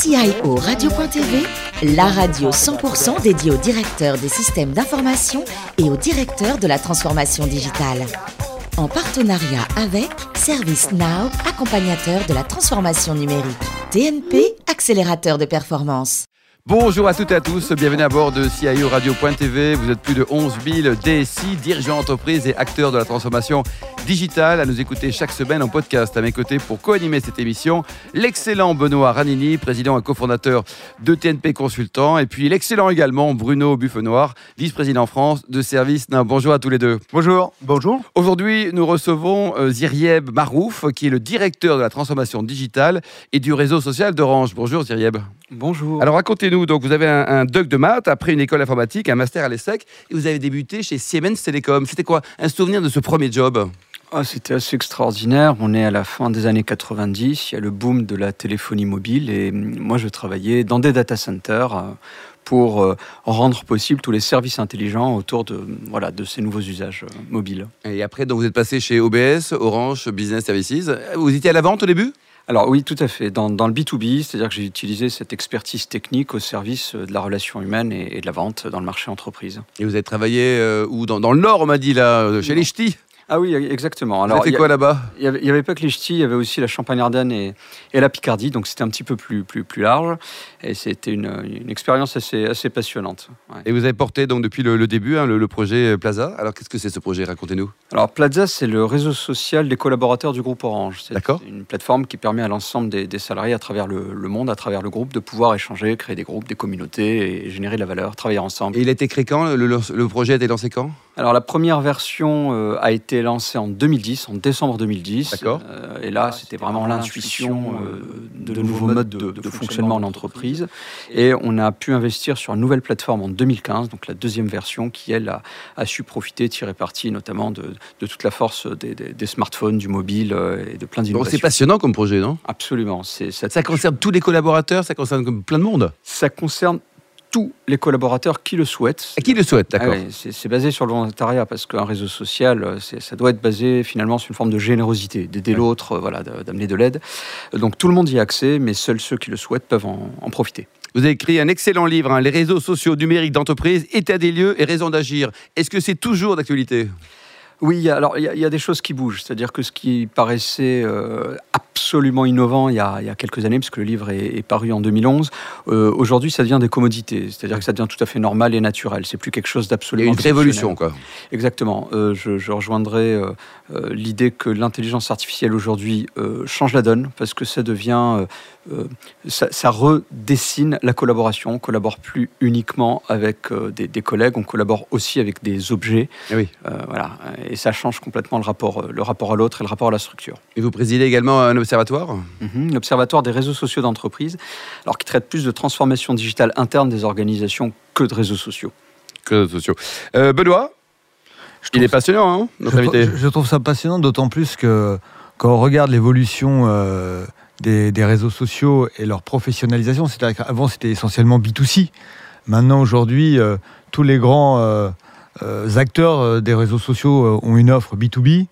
CIO Radio.tv, la radio 100% dédiée aux directeurs des systèmes d'information et aux directeurs de la transformation digitale. En partenariat avec ServiceNow, accompagnateur de la transformation numérique. TNP, accélérateur de performance. Bonjour à toutes et à tous, bienvenue à bord de CIO Radio.tv. Vous êtes plus de 11 000 DSI, dirigeants d'entreprise et acteurs de la transformation digitale à nous écouter chaque semaine en podcast. À mes côtés pour co-animer cette émission, l'excellent Benoît Ranini, président et cofondateur de TNP Consultants, et puis l'excellent également Bruno Buffenoir, vice-président France de Service. bonjour à tous les deux. Bonjour. Bonjour. Aujourd'hui, nous recevons euh, Ziryeb Marouf, qui est le directeur de la transformation digitale et du réseau social d'Orange. Bonjour Ziryeb. Bonjour. Alors racontez-nous, donc vous avez un, un doc de maths, après une école informatique, un master à l'ESSEC, et vous avez débuté chez Siemens Telecom. C'était quoi? Un souvenir de ce premier job? Ah, C'était assez extraordinaire. On est à la fin des années 90, il y a le boom de la téléphonie mobile, et moi je travaillais dans des data centers euh, pour euh, rendre possible tous les services intelligents autour de, voilà, de ces nouveaux usages euh, mobiles. Et après, donc, vous êtes passé chez OBS, Orange Business Services. Vous étiez à la vente au début? Alors oui, tout à fait. Dans, dans le B2B, c'est-à-dire que j'ai utilisé cette expertise technique au service de la relation humaine et, de la vente dans le marché entreprise. Et vous avez travaillé euh, où? Dans, dans, le Nord, on m'a dit, là, chez les Ch'tis ah oui, exactement. Alors, fait quoi là-bas? Il n'y avait, pas que les ch'tis, il y avait aussi la Champagne-Ardenne et, et, la Picardie, donc c'était un petit peu plus, plus, plus large. Et c'était une, une, expérience assez, assez passionnante. Et vous avez porté donc depuis le, début hein, le, projet Plaza. Alors qu'est-ce que c'est ce projet? Racontez-nous. Alors Plaza, c'est le réseau social des collaborateurs du groupe Orange. C'est une plateforme qui permet à l'ensemble des, des, salariés à travers le, monde, à travers le groupe, de pouvoir échanger, créer des groupes, des communautés et générer de la valeur, travailler ensemble. Et il a été créé quand? Le, projet a été lancé quand? Alors la première version euh, a été lancée en 2000 en décembre 2010. D'accord. Euh, et là, c'était vraiment l'intuition euh, de, nouveaux modes de, fonctionnement en entreprise. Et on a pu investir sur une nouvelle plateforme en 2015, donc la deuxième version, qui, elle, a, su profiter, tirer parti notamment de, toute la force des, smartphones, du mobile euh, et de plein d'innovations. C'est passionnant comme projet, non? Absolument. Ça, ça concerne tous les collaborateurs, ça concerne plein de monde? Ça concerne tous les collaborateurs qui le souhaitent. qui le souhaitent, d'accord. Ah c'est basé sur le volontariat parce qu'un réseau social, euh, ça doit être basé finalement sur une forme de générosité, d'aider l'autre, euh, voilà, d'amener de l'aide. Donc tout le monde y a accès, mais seuls ceux qui le souhaitent peuvent en, profiter. Vous avez écrit un excellent livre, hein, Les réseaux sociaux numériques d'entreprise, état des lieux et raison d'agir. Est-ce que c'est toujours d'actualité? Oui, alors il y, a des choses qui bougent. C'est-à-dire que ce qui paraissait euh, absolument innovant il y, a, quelques années, puisque le livre est, paru en 2011, euh, aujourd'hui ça devient des commodités. C'est-à-dire que ça devient tout à fait normal et naturel. C'est plus quelque chose d'absolument. Une révolution, quoi. Exactement. Euh, je, je, rejoindrai l'idée que l'intelligence artificielle aujourd'hui change la donne, parce que ça devient euh, ça, redessine la collaboration. On collabore plus uniquement avec euh, des, collègues, on collabore aussi avec des objets. Et, eh oui. Euh, voilà. et ça change complètement le rapport, le rapport à l'autre et le rapport à la structure. Et vous présidez également un observatoire mhm. L'observatoire des réseaux sociaux d'entreprise, alors qui traite plus de transformation digitale interne des organisations que de réseaux sociaux. Que de réseaux sociaux. Benoît il est passionnant, hein, notre je, invité. Je, trouve ça passionnant, d'autant plus que quand on regarde l'évolution des, réseaux sociaux et leur professionnalisation. C'est-à-dire qu'avant, c'était essentiellement B2C. Maintenant, aujourd'hui, euh, tous les grands euh, euh, acteurs des réseaux sociaux ont une offre B2B.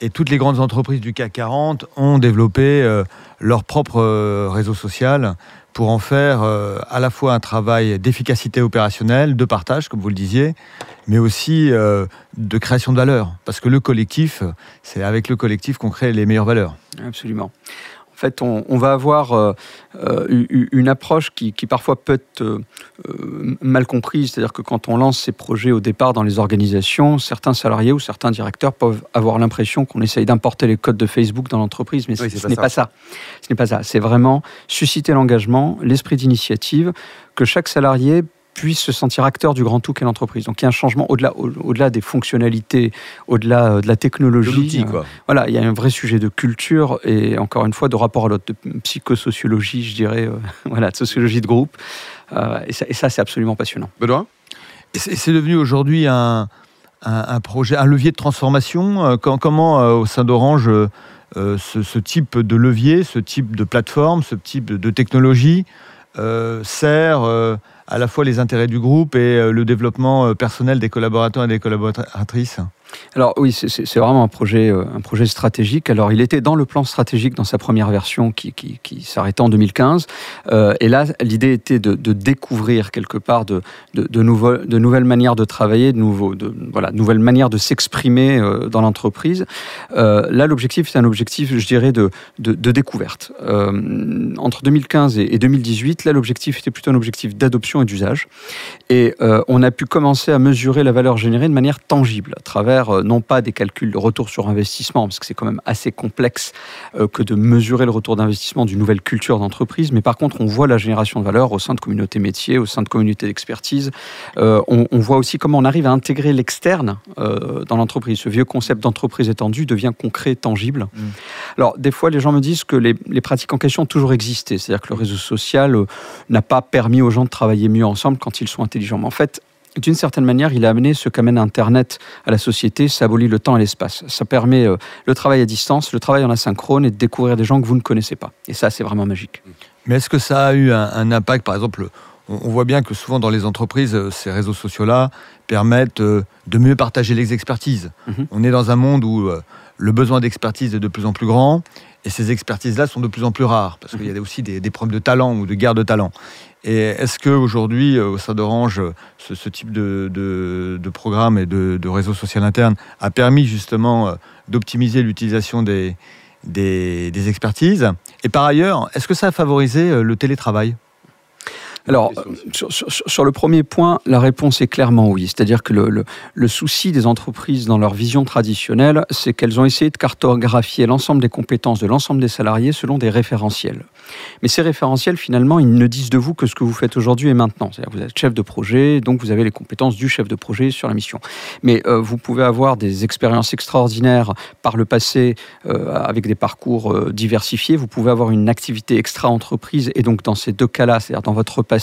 Et toutes les grandes entreprises du CAC 40 ont développé leur propre réseau social pour en faire à la fois un travail d'efficacité opérationnelle, de partage, comme vous le disiez, mais aussi de création de valeur. Parce que le collectif, c'est avec le collectif qu'on crée les meilleures valeurs. Absolument. En fait, on, va avoir euh, euh, une approche qui, parfois peut être euh, mal comprise. C'est-à-dire que quand on lance ces projets au départ dans les organisations, certains salariés ou certains directeurs peuvent avoir l'impression qu'on essaye d'importer les codes de Facebook dans l'entreprise, mais ce n'est pas ça. Ce n'est pas ça. C'est vraiment susciter l'engagement, l'esprit d'initiative, que chaque salarié puisse se sentir acteur du grand tout qu'est l'entreprise. Donc il y a un changement au-delà au, delà des fonctionnalités, au-delà euh, de la technologie. quoi. voilà, il y a un vrai sujet de culture et encore une fois de rapport à l'autre, de psychosociologie, je dirais, euh, voilà, de sociologie de groupe. Euh, et ça, c'est absolument passionnant. Benoît? C'est devenu aujourd'hui un, un, projet, un levier de transformation. comment, au sein d'Orange, ce, type de levier, ce type de plateforme, ce type de, de technologie sert à la fois les intérêts du groupe et euh, le développement euh, personnel des collaborateurs et des collaboratrices Alors oui, c'est vraiment un projet, euh, un projet stratégique. Alors il était dans le plan stratégique dans sa première version qui, s'arrêtait en 2015. Euh, et là, l'idée était de, découvrir quelque part de, nouvelles manières de travailler, de, nouvelles manières de s'exprimer dans l'entreprise. Là, l'objectif, c'est un objectif, je dirais, de, découverte. Entre 2015 et, et 2018, là, l'objectif était plutôt un objectif d'adoption et d'usage. Et euh, on a pu commencer à mesurer la valeur générée de manière tangible à travers euh, non pas des calculs de retour sur investissement, parce que c'est quand même assez complexe euh, que de mesurer le retour d'investissement d'une nouvelle culture d'entreprise, mais par contre on voit la génération de valeur au sein de communautés métiers, au sein de communautés d'expertise. On, on, voit aussi comment on arrive à intégrer l'externe dans l'entreprise. Ce vieux concept d'entreprise étendue devient concret, tangible. Mmh. Alors des fois les gens me disent que les, les pratiques en question ont toujours existé, c'est-à-dire que le réseau social n'a pas permis aux gens de travailler mieux ensemble quand ils sont intelligents. Mais en fait, d'une certaine manière, il a amené ce qu'amène Internet à la société, ça abolit le temps et l'espace. Ça permet euh, le travail à distance, le travail en asynchrone et de découvrir des gens que vous ne connaissez pas. Et ça, c'est vraiment magique. Mais est-ce que ça a eu un, un impact, par exemple on, on, voit bien que souvent dans les entreprises, euh, ces réseaux sociaux-là permettent euh, de mieux partager les expertises. Mm -hmm. On est dans un monde où euh, le besoin d'expertise est de plus en plus grand et ces expertises-là sont de plus en plus rares parce mm -hmm. qu'il y a aussi des, des problèmes de talent ou de guerre de talent. Et est-ce qu'aujourd'hui, au sein d'Orange, ce, ce, type de, programme et de, réseau social interne a permis justement d'optimiser l'utilisation des, expertises? Et par ailleurs, est-ce que ça a favorisé le télétravail? Alors, sur, sur, sur, le premier point, la réponse est clairement oui. C'est-à-dire que le, le, le, souci des entreprises dans leur vision traditionnelle, c'est qu'elles ont essayé de cartographier l'ensemble des compétences de l'ensemble des salariés selon des référentiels. Mais ces référentiels, finalement, ils ne disent de vous que ce que vous faites aujourd'hui et maintenant. C'est-à-dire vous êtes chef de projet, donc vous avez les compétences du chef de projet sur la mission. Mais euh, vous pouvez avoir des expériences extraordinaires par le passé euh, avec des parcours euh, diversifiés. Vous pouvez avoir une activité extra-entreprise et donc dans ces deux cas-là, c'est-à-dire dans votre passé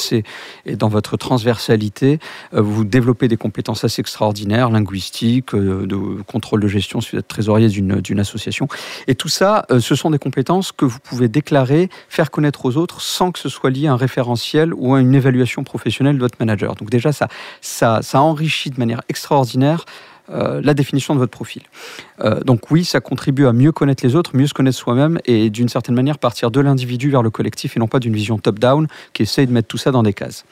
et dans votre transversalité, euh, vous développez des compétences assez extraordinaires, linguistiques, euh, de contrôle de gestion si vous êtes trésorier d'une association. Et tout ça, euh, ce sont des compétences que vous pouvez déclarer, faire connaître aux autres sans que ce soit lié à un référentiel ou à une évaluation professionnelle de votre manager. Donc déjà, ça, ça, enrichit de manière extraordinaire la définition de votre profil. Euh, donc oui, ça contribue à mieux connaître les autres, mieux se connaître soi-même et d'une certaine manière partir de l'individu vers le collectif et non pas d'une vision top-down qui essaye de mettre tout ça dans des cases.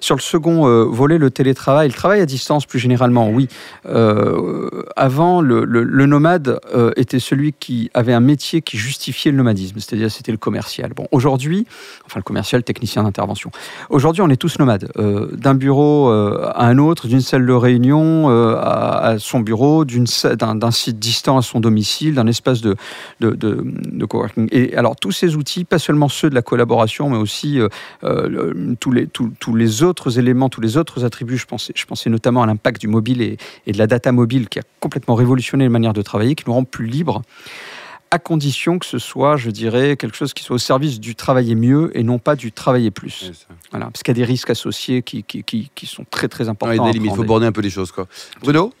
Sur le second euh, volet, le télétravail, le travail à distance plus généralement, oui. Euh, avant, le, nomade était celui qui avait un métier qui justifiait le nomadisme, c'est-à-dire c'était le commercial. Bon, aujourd'hui, enfin le commercial, technicien d'intervention. Aujourd'hui, on est tous nomades, d'un bureau à un autre, d'une salle de réunion à, à son bureau, d'un site distant à son domicile, d'un espace de, de, de, de, coworking. Et alors tous ces outils, pas seulement ceux de la collaboration, mais aussi euh, euh, tous, les, tous, tous, les autres éléments, tous les autres attributs, je pensais, je pensais notamment à l'impact du mobile et, et, de la data mobile qui a complètement révolutionné les manières de travailler, qui nous rend plus libres à condition que ce soit, je dirais, quelque chose qui soit au service du travailler mieux et non pas du travailler plus. Voilà, parce qu'il y a des risques associés qui, qui, qui, qui sont très très importants. Il faut borner un peu les choses. Quoi. Bruno?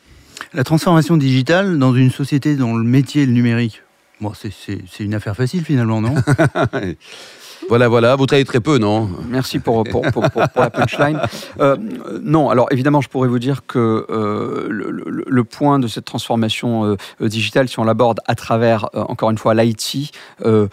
La transformation digitale dans une société dont le métier est le numérique, bon, c'est une affaire facile finalement, non Voilà, voilà, vous travaillez très peu, non? Merci pour, pour, pour, pour, la punchline. Euh, non, alors évidemment, je pourrais vous dire que euh, le, le, le, point de cette transformation euh, digitale, si on l'aborde à travers, euh, encore une fois, l'IT, euh,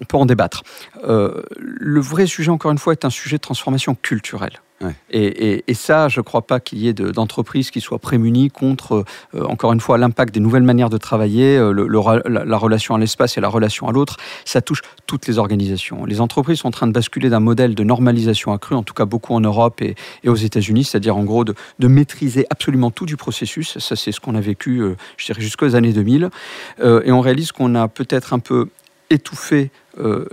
on peut en débattre. le vrai sujet, encore une fois, est un sujet de transformation culturelle. Ouais. Et, et, et, ça, je ne crois pas qu'il y ait d'entreprises qui soient prémunies contre, euh, encore une fois, l'impact des nouvelles manières de travailler, euh, le, le, la, la, relation à l'espace et la relation à l'autre. Ça touche toutes les organisations. Les entreprises sont en train de basculer d'un modèle de normalisation accrue, en tout cas beaucoup en Europe et, et aux États-Unis, c'est-à-dire en gros de, de, maîtriser absolument tout du processus. Ça, c'est ce qu'on a vécu, euh, je dirais, jusqu'aux années 2000. Euh, et on réalise qu'on a peut-être un peu étouffer euh,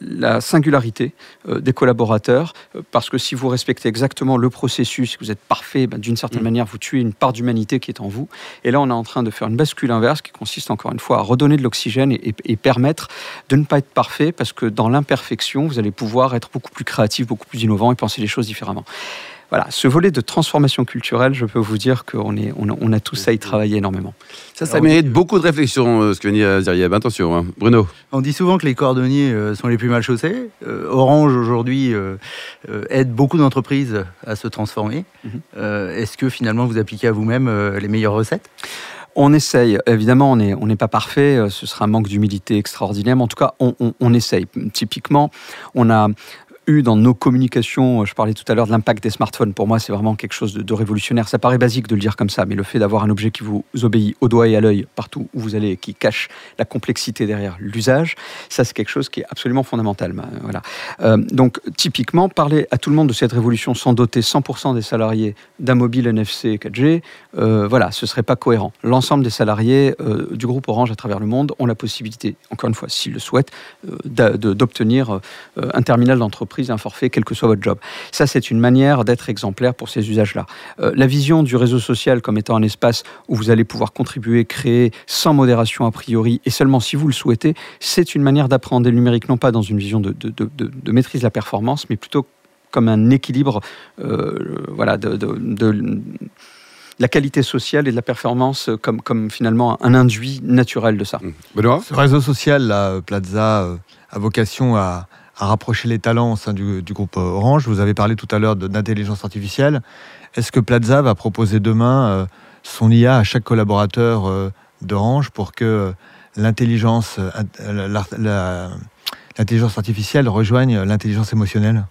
la singularité euh, des collaborateurs, euh, parce que si vous respectez exactement le processus, si vous êtes parfait, ben, d'une certaine mmh. manière, vous tuez une part d'humanité qui est en vous. Et là, on est en train de faire une bascule inverse qui consiste encore une fois à redonner de l'oxygène et, et, et, permettre de ne pas être parfait, parce que dans l'imperfection, vous allez pouvoir être beaucoup plus créatif, beaucoup plus innovant et penser les choses différemment voilà, ce volet de transformation culturelle, je peux vous dire qu'on est, on, on a tous à y travailler énormément. Ça, ça mérite beaucoup de réflexion, ce que vient dire Zerieb. Attention, hein. Bruno. On dit souvent que les cordonniers euh, sont les plus mal chaussés. Euh, Orange aujourd'hui euh, euh, aide beaucoup d'entreprises à se transformer. Euh, Est-ce que finalement vous appliquez à vous-même euh, les meilleures recettes? On essaye. Évidemment, on n'est on n'est pas parfait. euh, Ce sera un manque d'humilité extraordinaire. Mais en tout cas, on, on- on essaye. Typiquement, on a eu dans nos communications, euh, je parlais tout à l'heure de l'impact des smartphones. Pour moi, c'est vraiment quelque chose de, révolutionnaire. Ça paraît basique de le dire comme ça, mais le fait d'avoir un objet qui vous obéit au doigt et à l'œil partout où vous allez, qui cache la complexité derrière l'usage, ça, c'est quelque chose qui est absolument fondamental. Ben, Voilà. Euh, donc, typiquement, parler à tout le monde de cette révolution sans doter 100% des salariés d'un mobile NFC 4G, euh, voilà, ce serait pas cohérent. L'ensemble des salariés euh, du groupe Orange à travers le monde ont la possibilité, encore une fois, s'ils le souhaitent, euh, d'obtenir euh, un terminal d'entreprise, un forfait, quel que soit votre job. Ça, c'est une manière d'être exemplaire pour ces usages-là. Euh, la vision du réseau social comme étant un espace où vous allez pouvoir contribuer, créer sans modération a priori, et seulement si vous le souhaitez, c'est une manière d'appréhender le numérique, non pas dans une vision de, de- de- de- de maîtrise de la performance, mais plutôt comme un équilibre euh, voilà, de, de- de la qualité sociale et de la performance comme, comme finalement un induit naturel de ça. Benoît? Ce réseau social, là, Plaza, euh, a vocation à, à rapprocher les talents au sein du, groupe Orange. Vous avez parlé tout à l'heure d'intelligence artificielle. Est-ce que Plaza va proposer demain euh, son IA à chaque collaborateur euh, d'Orange pour que euh, l'intelligence euh, l'intelligence artificielle rejoigne l'intelligence émotionnelle?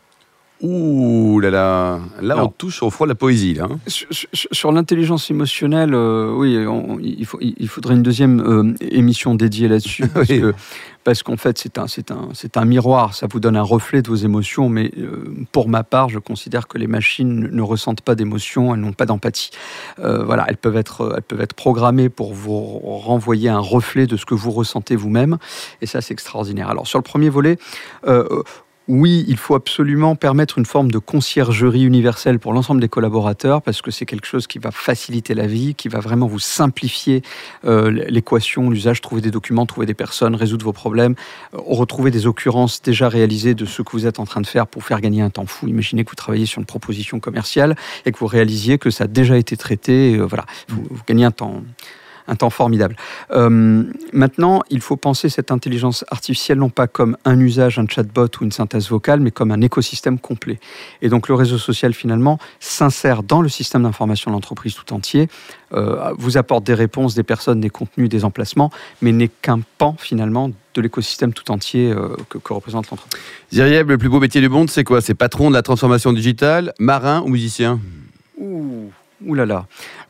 Ouh là là, là on touche au froid de la poésie là. hein. Sur, sur- sur l'intelligence émotionnelle, euh, oui, on- il, faut, il faudrait une deuxième euh, émission dédiée là-dessus. Parce Oui. que- parce qu'en fait, c'est un, c'est un, c'est un miroir, ça vous donne un reflet de vos émotions, mais euh, pour ma part, je considère que les machines ne ressentent pas d'émotions, elles n'ont pas d'empathie. Voilà, elles peuvent, être, elles peuvent être programmées pour vous renvoyer un reflet de ce que vous ressentez vous-même, et ça, c'est extraordinaire. Alors, sur le premier volet, oui, il faut absolument permettre une forme de conciergerie universelle pour l'ensemble des collaborateurs parce que c'est quelque chose qui va faciliter la vie, qui va vraiment vous simplifier euh, l'équation, l'usage, trouver des documents, trouver des personnes, résoudre vos problèmes, euh, retrouver des occurrences déjà réalisées de ce que vous êtes en train de faire pour faire gagner un temps fou. Imaginez que vous travaillez sur une proposition commerciale et que vous réalisiez que ça a déjà été traité. euh, voilà, vous, vous gagnez un temps un temps formidable. Euh, maintenant, il faut penser cette intelligence artificielle non pas comme un usage, un chatbot ou une synthèse vocale, mais comme un écosystème complet. Et donc le réseau social, finalement, s'insère dans le système d'information de l'entreprise tout entier, euh, vous apporte des réponses, des personnes, des contenus, des emplacements, mais n'est qu'un pan, finalement, de l'écosystème tout entier euh, que, que représente l'entreprise. Zirieb, le plus beau métier du monde, c'est quoi? C'est patron de la transformation digitale, marin ou musicien? Ouh, ouh là là.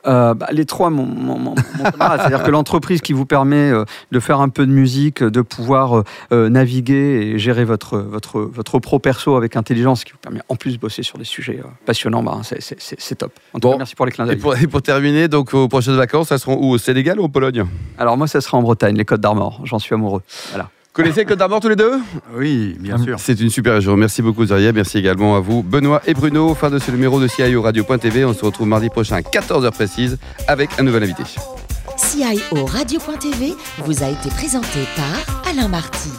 Euh, bah, les trois, mon, mon, mon- mon camarade. C'est-à-dire que l'entreprise qui vous permet euh, de faire un peu de musique, de pouvoir euh, naviguer et gérer votre, votre, votre pro perso avec intelligence, qui vous permet en plus de bosser sur des sujets euh, passionnants, bah, c'est- top. En tout Bon. cas, merci pour les clins d'œil. et pour terminer, donc vos prochaines vacances, ça seront où? Au Sénégal ou en Pologne? Alors moi, ça sera en Bretagne, les Côtes d'Armor. J'en suis amoureux. Voilà. Connaissez Côte d'Armor tous les deux? Oui, bien sûr. C'est une super région. Merci beaucoup Zarieb. Merci également à vous, Benoît et Bruno. Fin de ce numéro de CIO Radio.tv. On se retrouve mardi prochain à 14h précise avec un nouvel invité. CIO Radio.tv vous a été présenté par Alain Marty.